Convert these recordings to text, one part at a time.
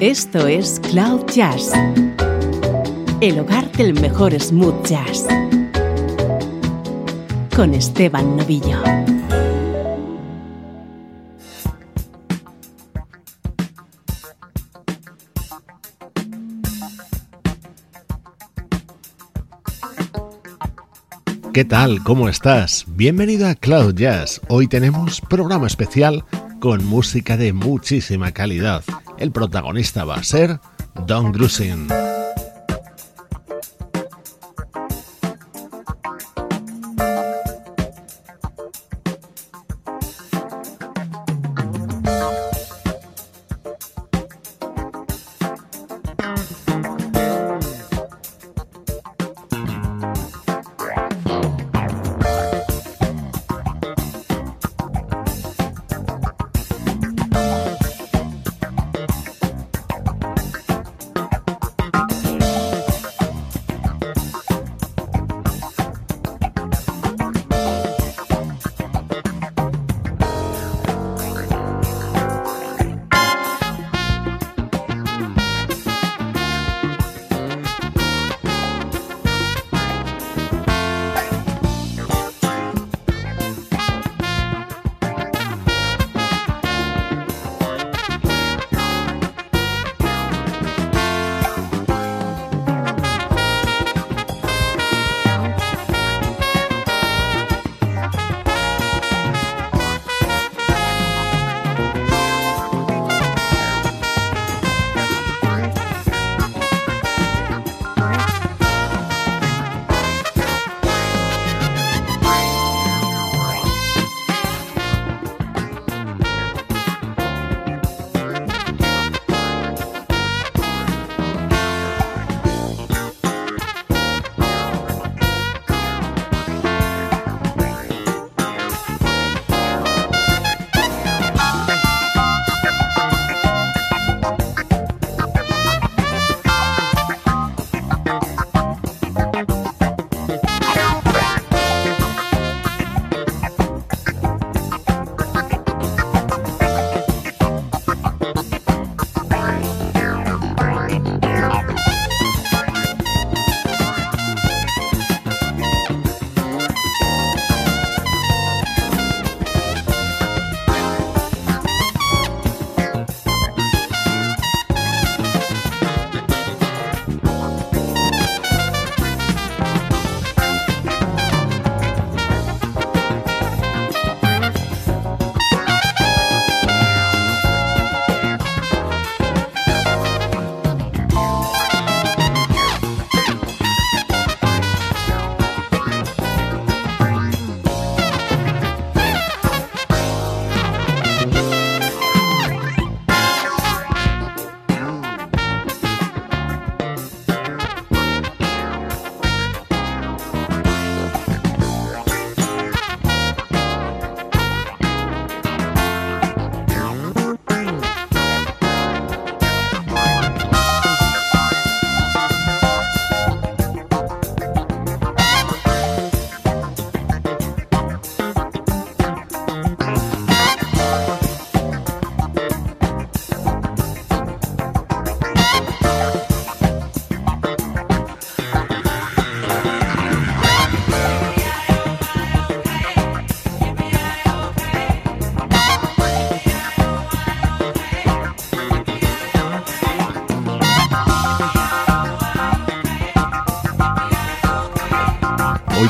Esto es Cloud Jazz, el hogar del mejor smooth jazz, con Esteban Novillo. ¿Qué tal? ¿Cómo estás? Bienvenido a Cloud Jazz. Hoy tenemos programa especial con música de muchísima calidad. El protagonista va a ser Don Grusin.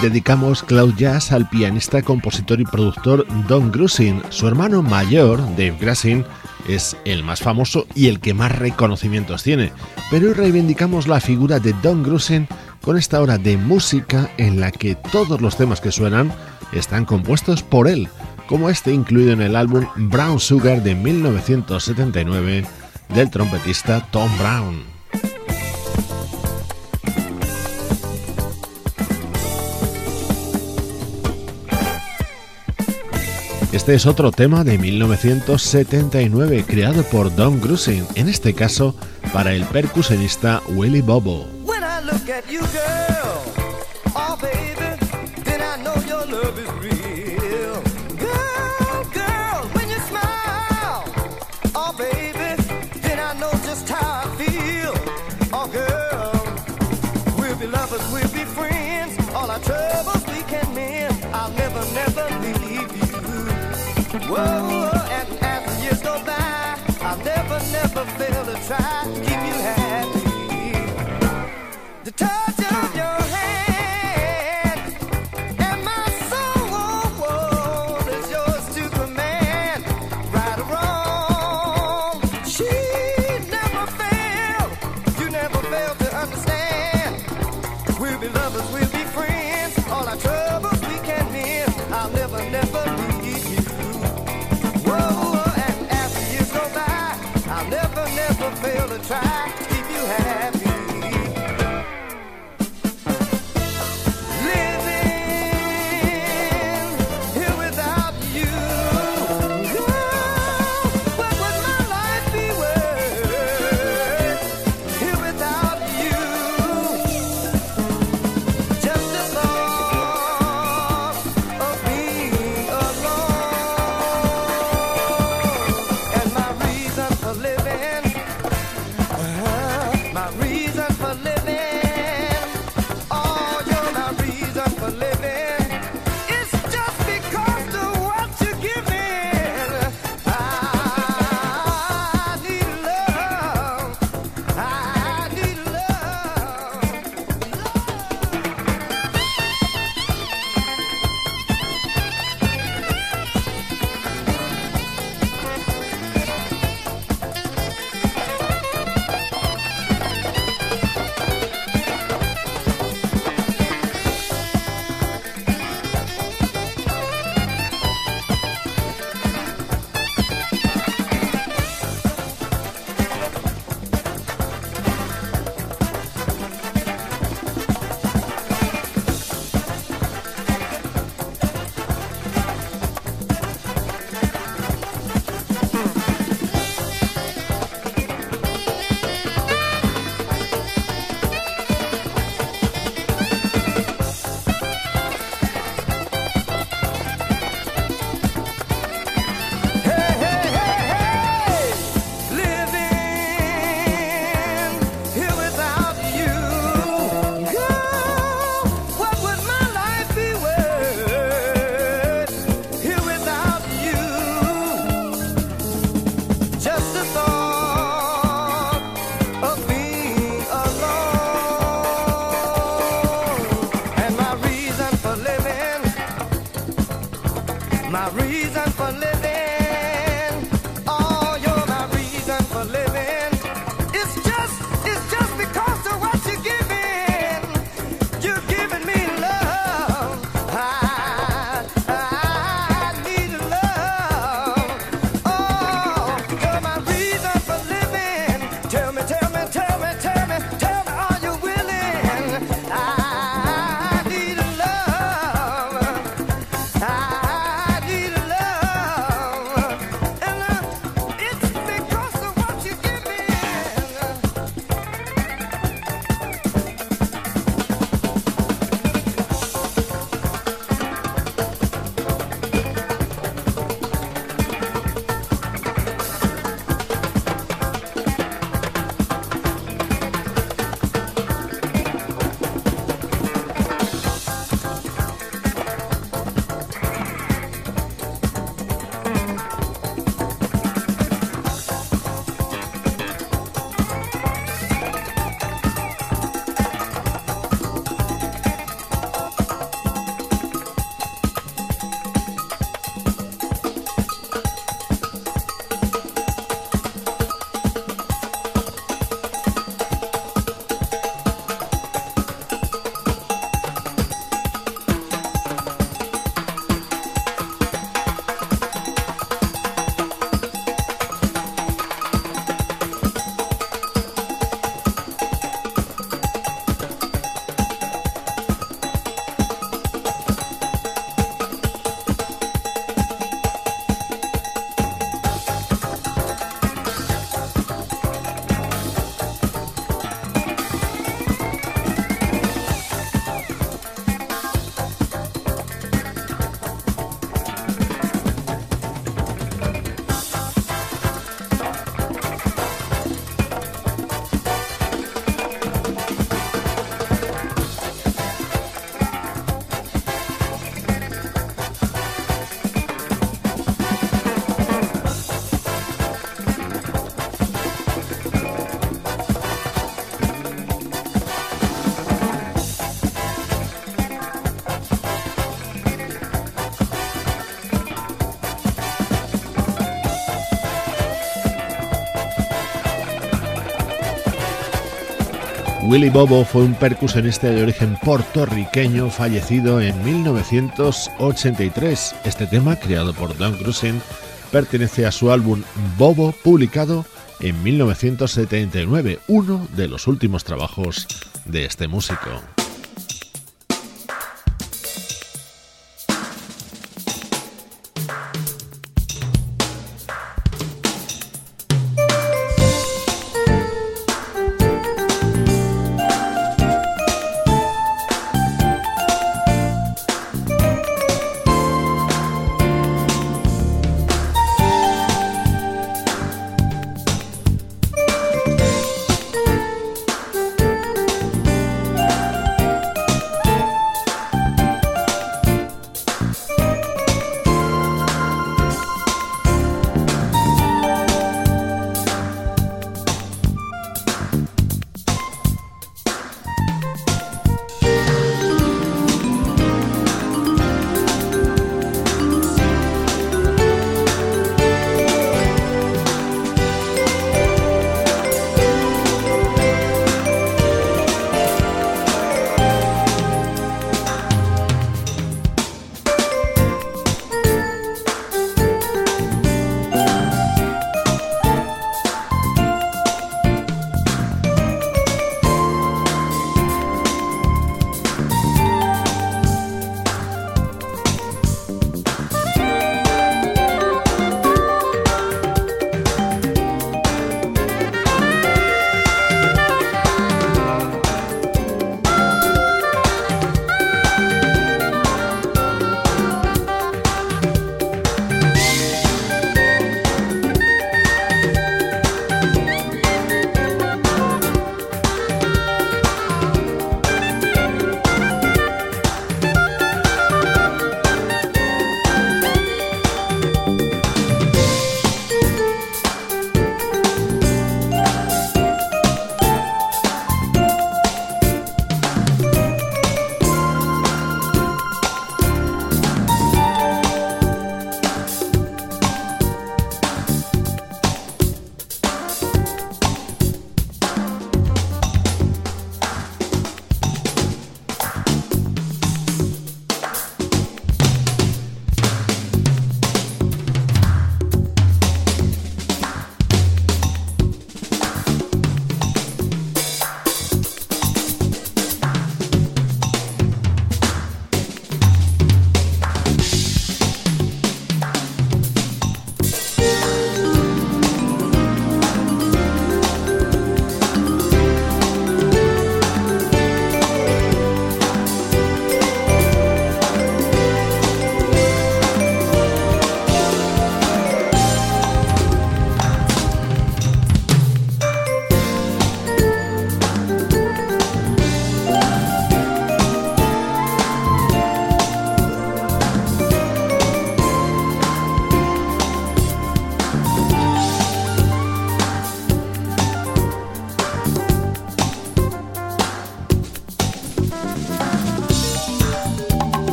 Dedicamos Cloud Jazz al pianista, compositor y productor Don Grusin. Su hermano mayor, Dave Grassin, es el más famoso y el que más reconocimientos tiene. Pero hoy reivindicamos la figura de Don Grusin con esta hora de música en la que todos los temas que suenan están compuestos por él, como este incluido en el álbum Brown Sugar de 1979 del trompetista Tom Brown. Este es otro tema de 1979 creado por Don Grusin, en este caso para el percusionista Willie Bobo. Try to Keep you happy. The touch of your Willy Bobo fue un percusionista de origen puertorriqueño fallecido en 1983. Este tema, creado por Don Grusin, pertenece a su álbum Bobo, publicado en 1979, uno de los últimos trabajos de este músico.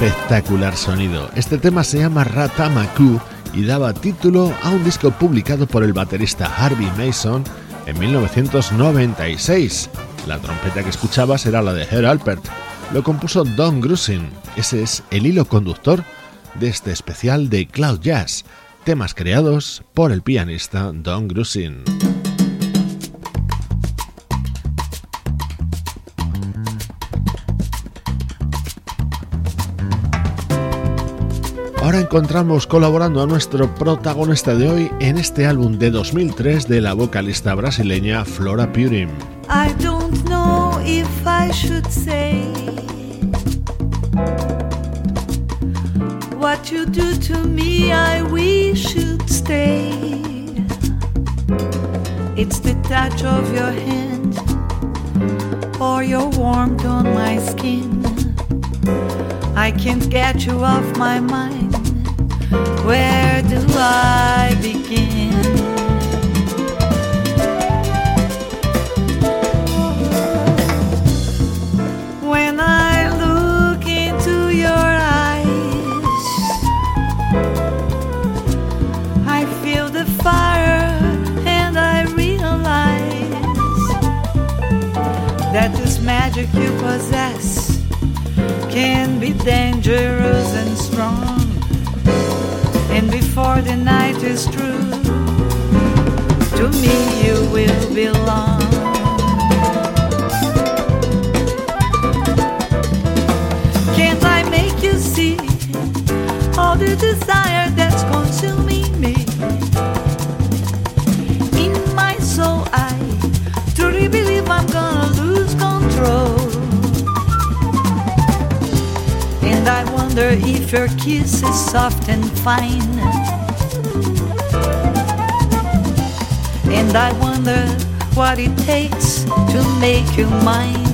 Espectacular sonido. Este tema se llama Ratamaku y daba título a un disco publicado por el baterista Harvey Mason en 1996. La trompeta que escuchabas era la de Herr Alpert. Lo compuso Don Grusin. Ese es el hilo conductor de este especial de Cloud Jazz, temas creados por el pianista Don Grusin. Encontramos colaborando a nuestro protagonista de hoy en este álbum de 2003 de la vocalista brasileña Flora Purim. I don't know if I should say what you do to me. I wish you'd stay. It's the touch of your hand or your warmth on my skin. I can't get you off my mind. Where do I begin? When I look into your eyes, I feel the fire and I realize that this magic you possess can be dangerous and strong. Before the night is true. to me you will belong. Can't I make you see all the desire wonder if your kiss is soft and fine. And I wonder what it takes to make you mine.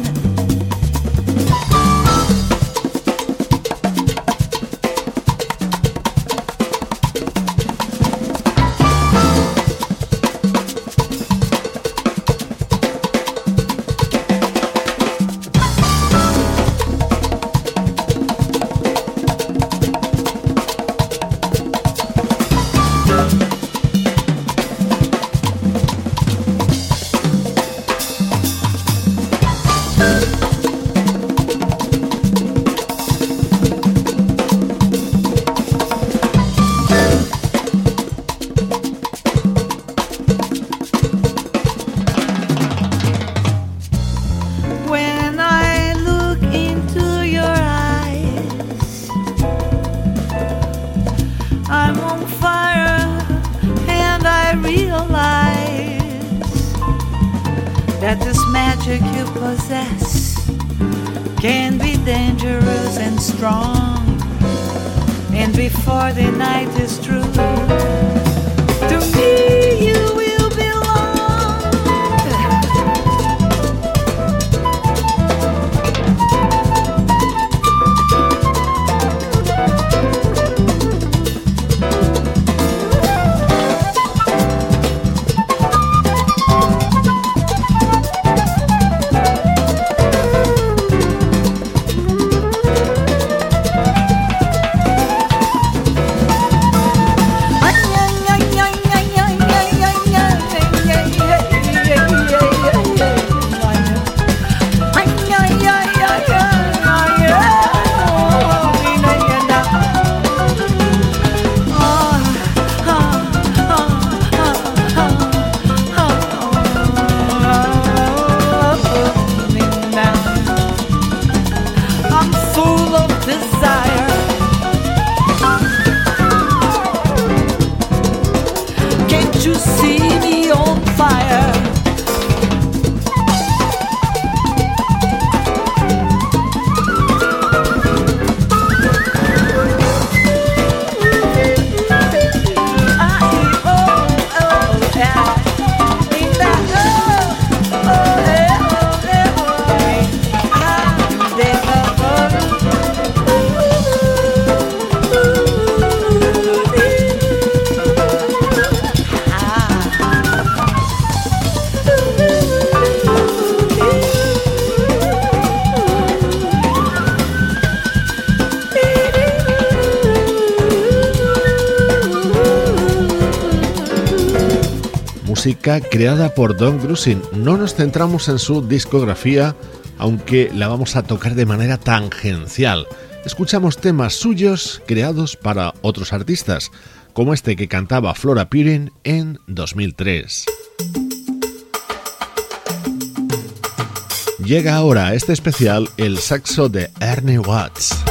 desire. Can't you see me on fire? Creada por Don Grusin. No nos centramos en su discografía, aunque la vamos a tocar de manera tangencial. Escuchamos temas suyos creados para otros artistas, como este que cantaba Flora Purin en 2003. Llega ahora a este especial el saxo de Ernie Watts.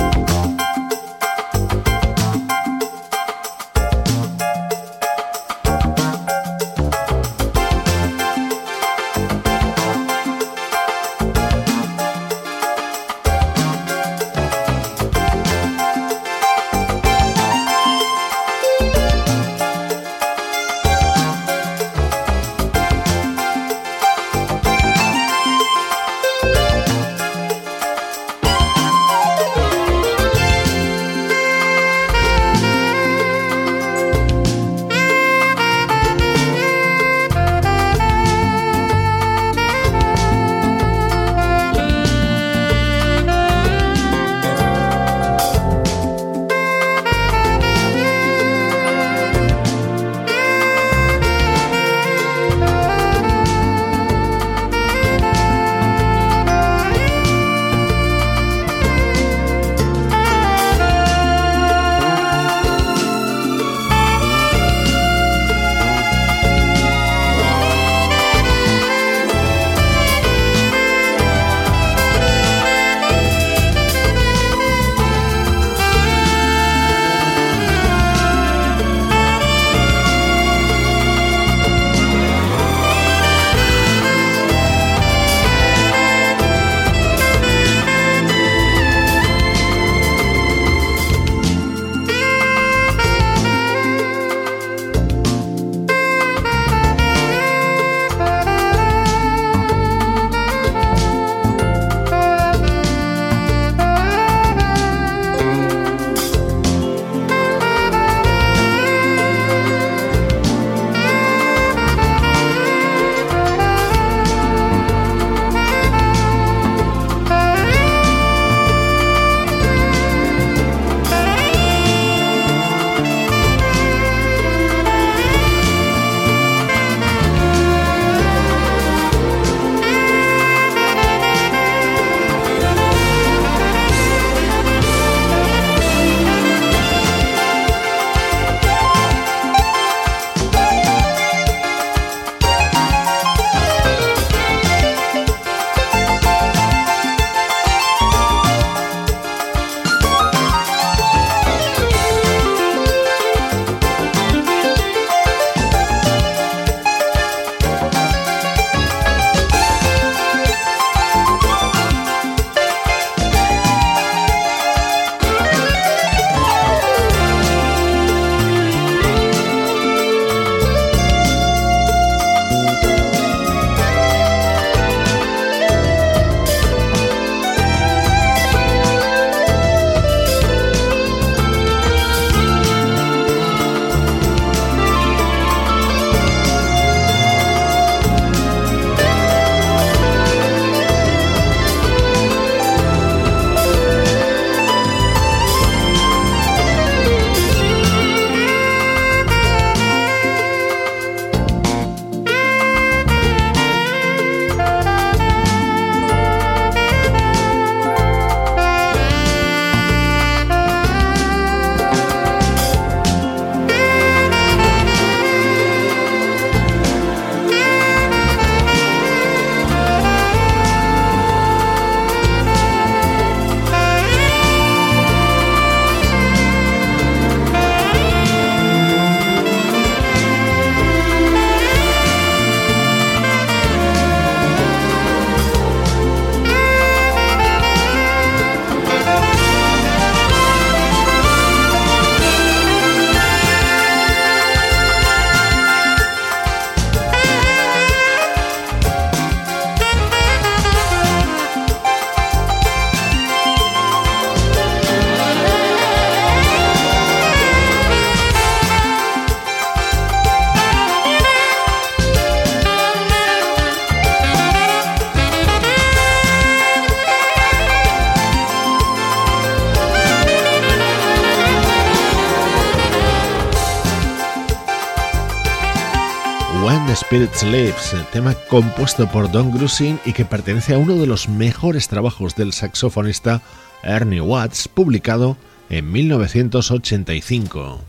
Spirit Sleeps, tema compuesto por Don Grusin y que pertenece a uno de los mejores trabajos del saxofonista Ernie Watts, publicado en 1985.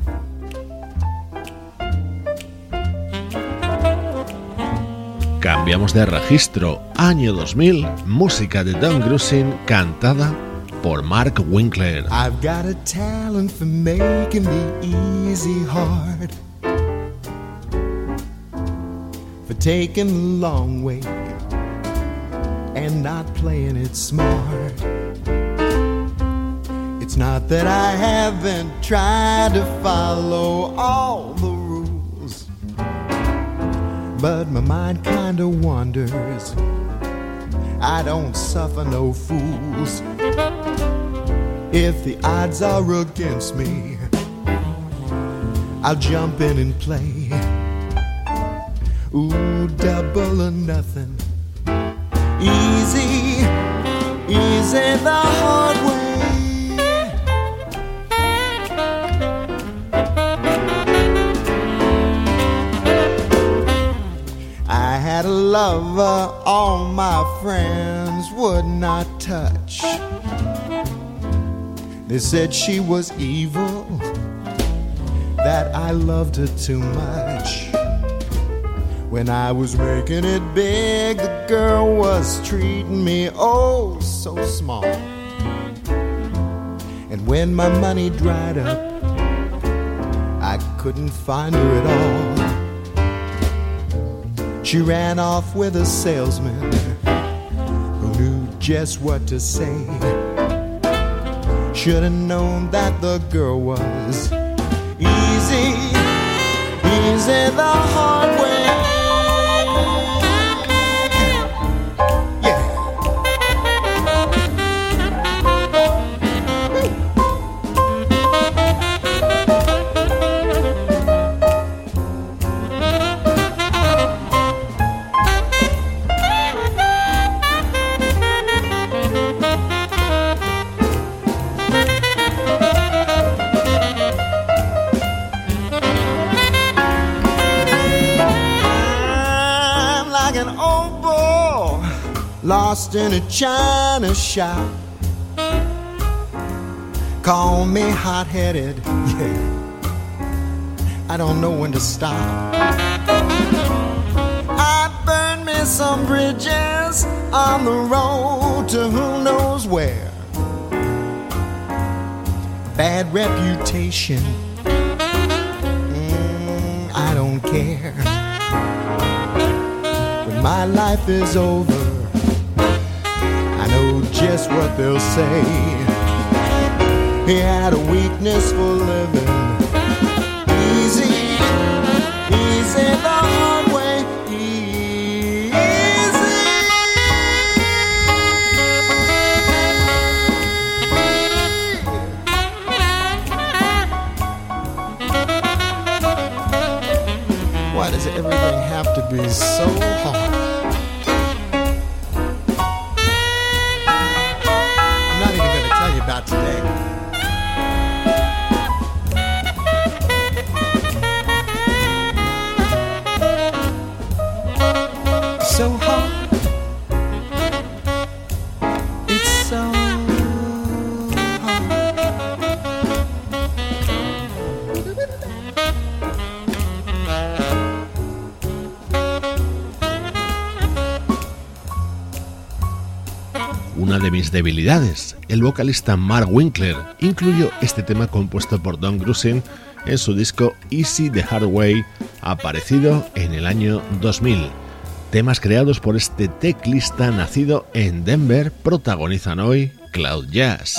Cambiamos de registro, año 2000, música de Don Grusin cantada por Mark Winkler. I've got a talent for making easy hard. For taking the long way and not playing it smart. It's not that I haven't tried to follow all the rules, but my mind kinda wanders. I don't suffer no fools. If the odds are against me, I'll jump in and play. Ooh, double or nothing. Easy, easy the hard way. I had a lover all my friends would not touch. They said she was evil, that I loved her too much. When I was making it big, the girl was treating me oh so small. And when my money dried up, I couldn't find her at all. She ran off with a salesman who knew just what to say. Should have known that the girl was easy, easy the hard way. In a china shop. Call me hot headed, yeah. I don't know when to stop. I burned me some bridges on the road to who knows where. Bad reputation, mm, I don't care. When my life is over just what they'll say. He had a weakness for living. Easy, easy the hard way. Easy. Why does everything have to be so hard? Debilidades. El vocalista Mark Winkler incluyó este tema compuesto por Don Grusin en su disco Easy the Hard Way, aparecido en el año 2000. Temas creados por este teclista nacido en Denver protagonizan hoy Cloud Jazz.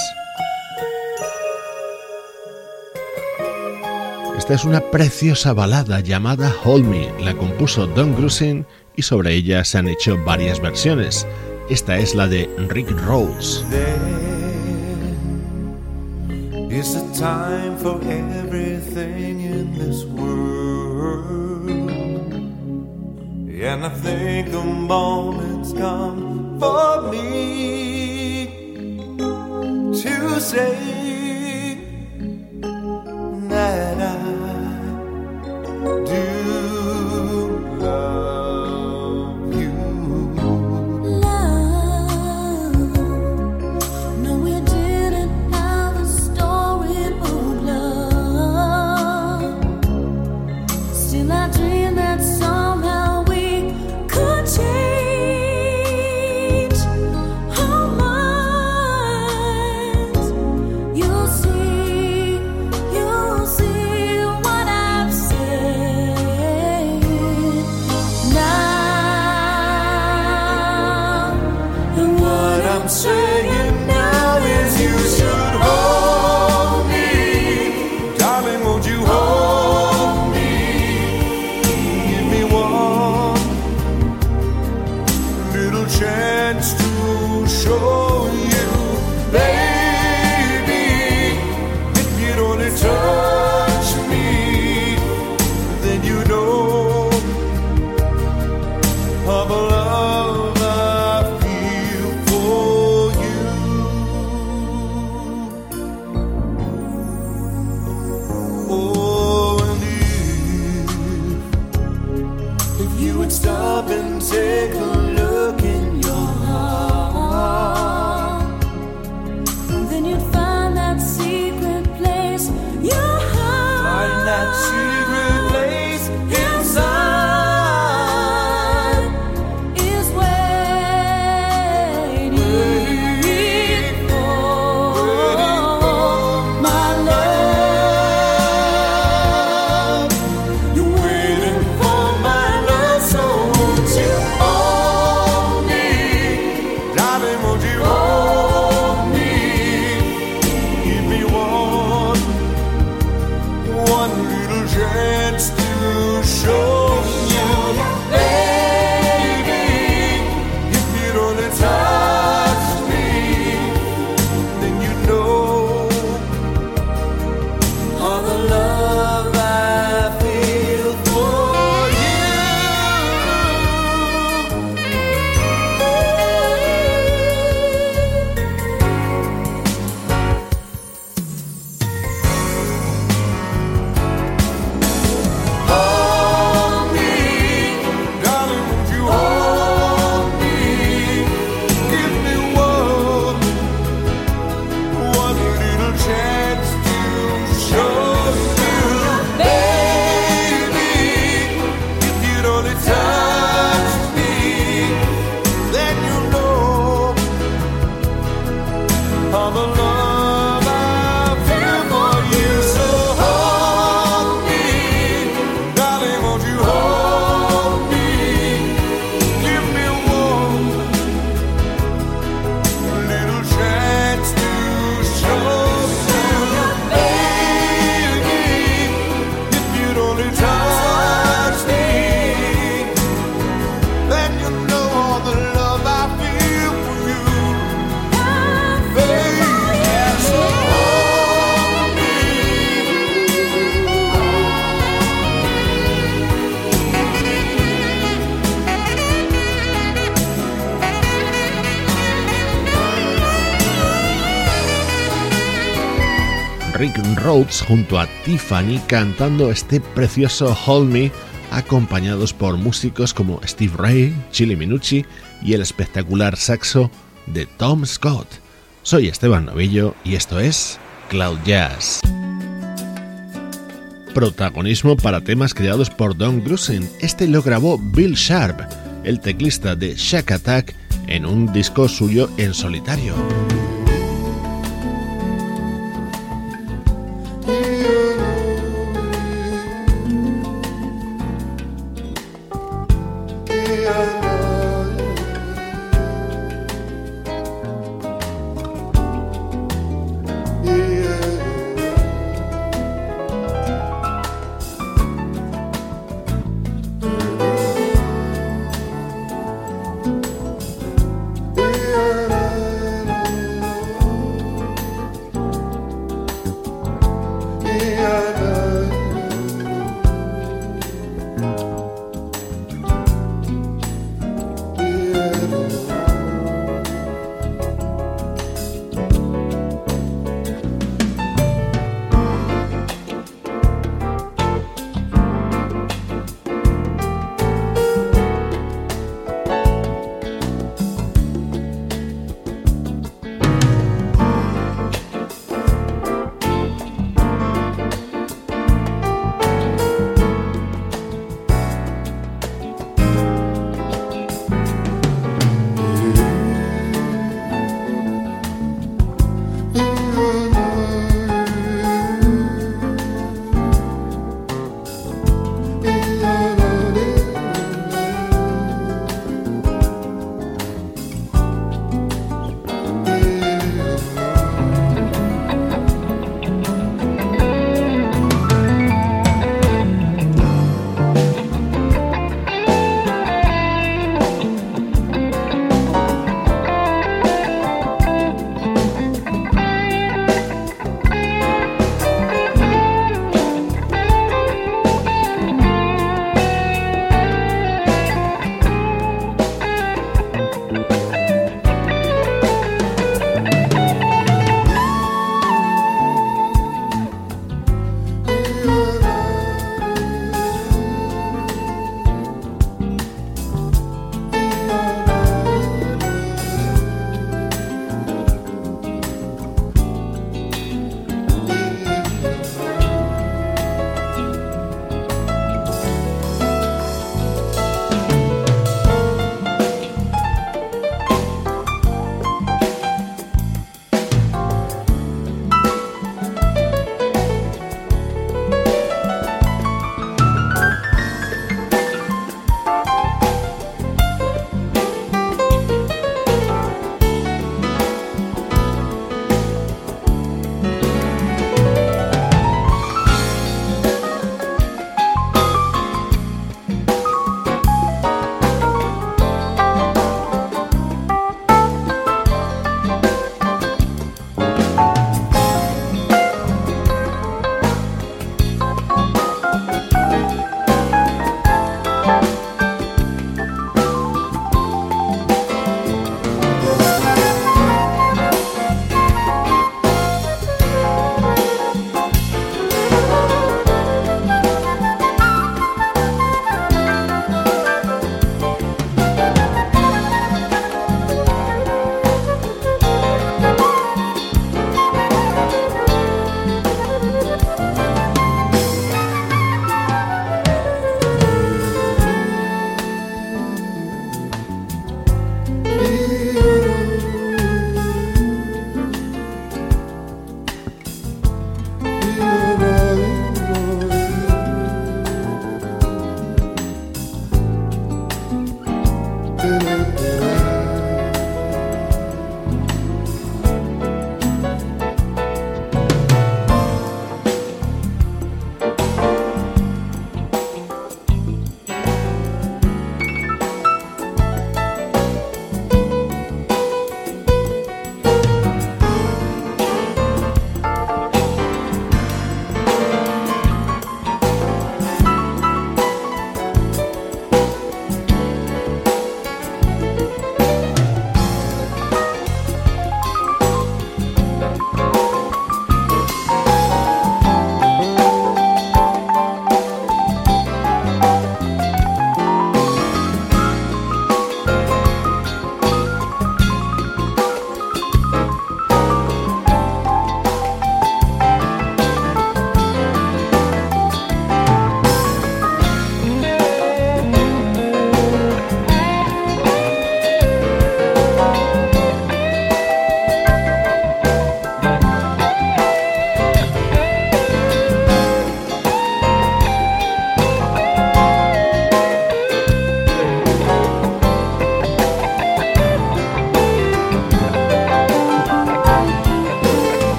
Esta es una preciosa balada llamada Hold Me, la compuso Don Grusin y sobre ella se han hecho varias versiones. Esta es la de Rick Rose. A time for everything in this world. And I think the moment's come for me to say You'd find. Junto a Tiffany cantando este precioso Hold Me, acompañados por músicos como Steve Ray, Chili Minucci y el espectacular saxo de Tom Scott. Soy Esteban Novillo y esto es Cloud Jazz. Protagonismo para temas creados por Don Grusin. Este lo grabó Bill Sharp, el teclista de Shack Attack, en un disco suyo en solitario.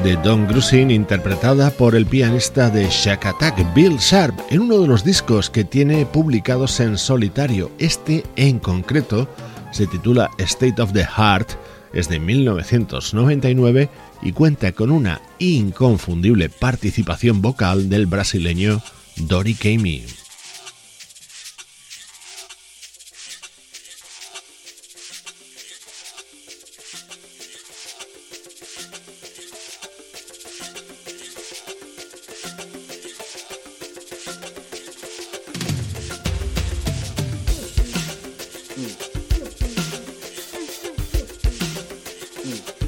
De Don Grusin interpretada por el pianista de Shack Attack, Bill Sharp, en uno de los discos que tiene publicados en solitario. Este en concreto se titula State of the Heart, es de 1999 y cuenta con una inconfundible participación vocal del brasileño Dori Kamey. Mm.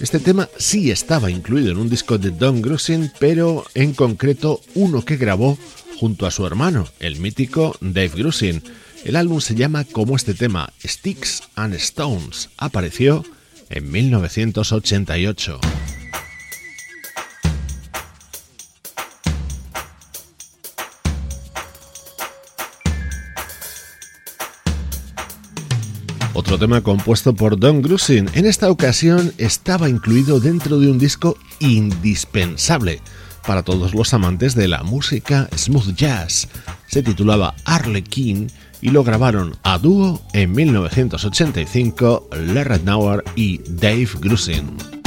Este tema sí estaba incluido en un disco de Don Grusin, pero en concreto uno que grabó junto a su hermano, el mítico Dave Grusin. El álbum se llama como este tema, Sticks and Stones. Apareció en 1988. Otro tema compuesto por Don Grusin. En esta ocasión estaba incluido dentro de un disco indispensable para todos los amantes de la música smooth jazz. Se titulaba Arlequin y lo grabaron a dúo en 1985 Larry Nauer y Dave Grusin.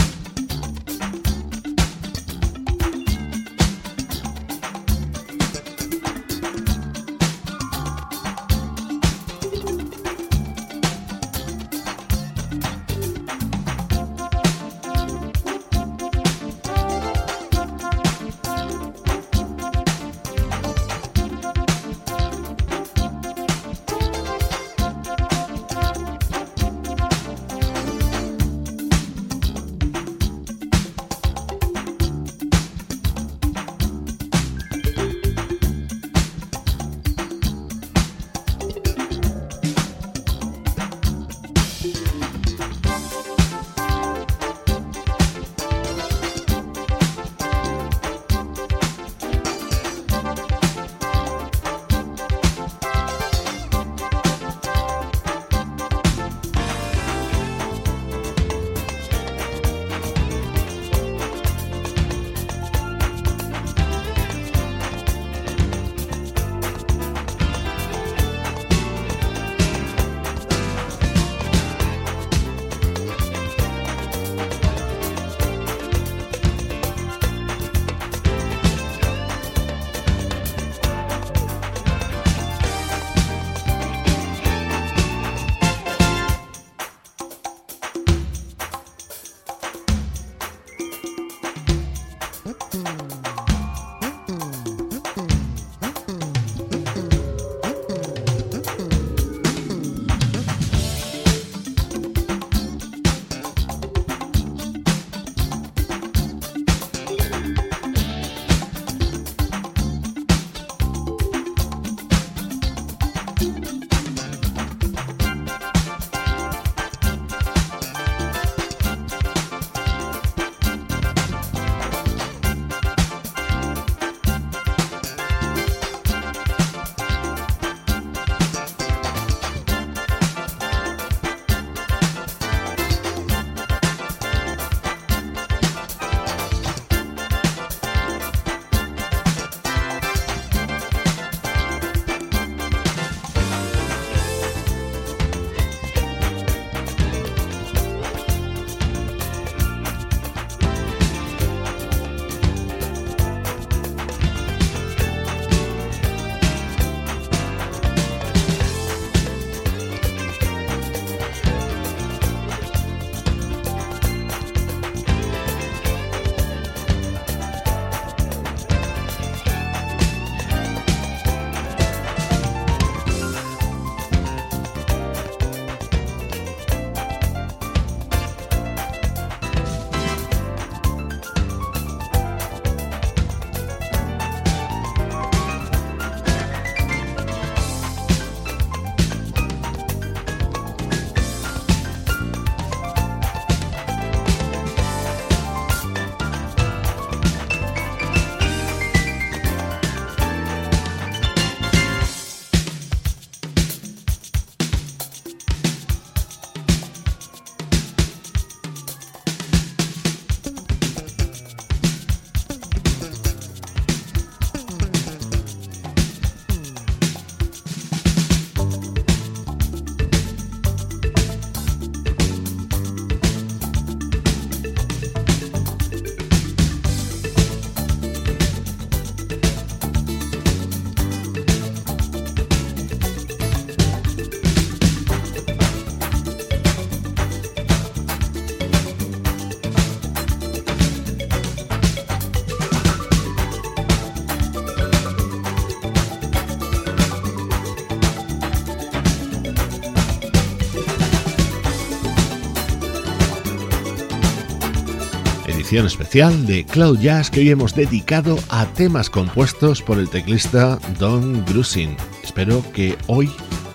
Especial de Cloud Jazz que hoy hemos dedicado a temas compuestos por el teclista Don Grusin. Espero que hoy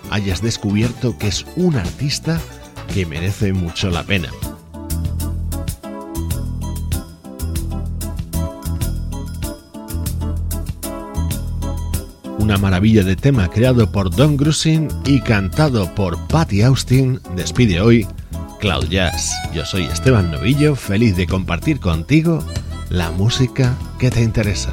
hayas descubierto que es un artista que merece mucho la pena. Una maravilla de tema creado por Don Grusin y cantado por Patty Austin despide hoy Cloud Jazz. Yo soy Esteban Novillo, feliz de compartir contigo la música que te interesa.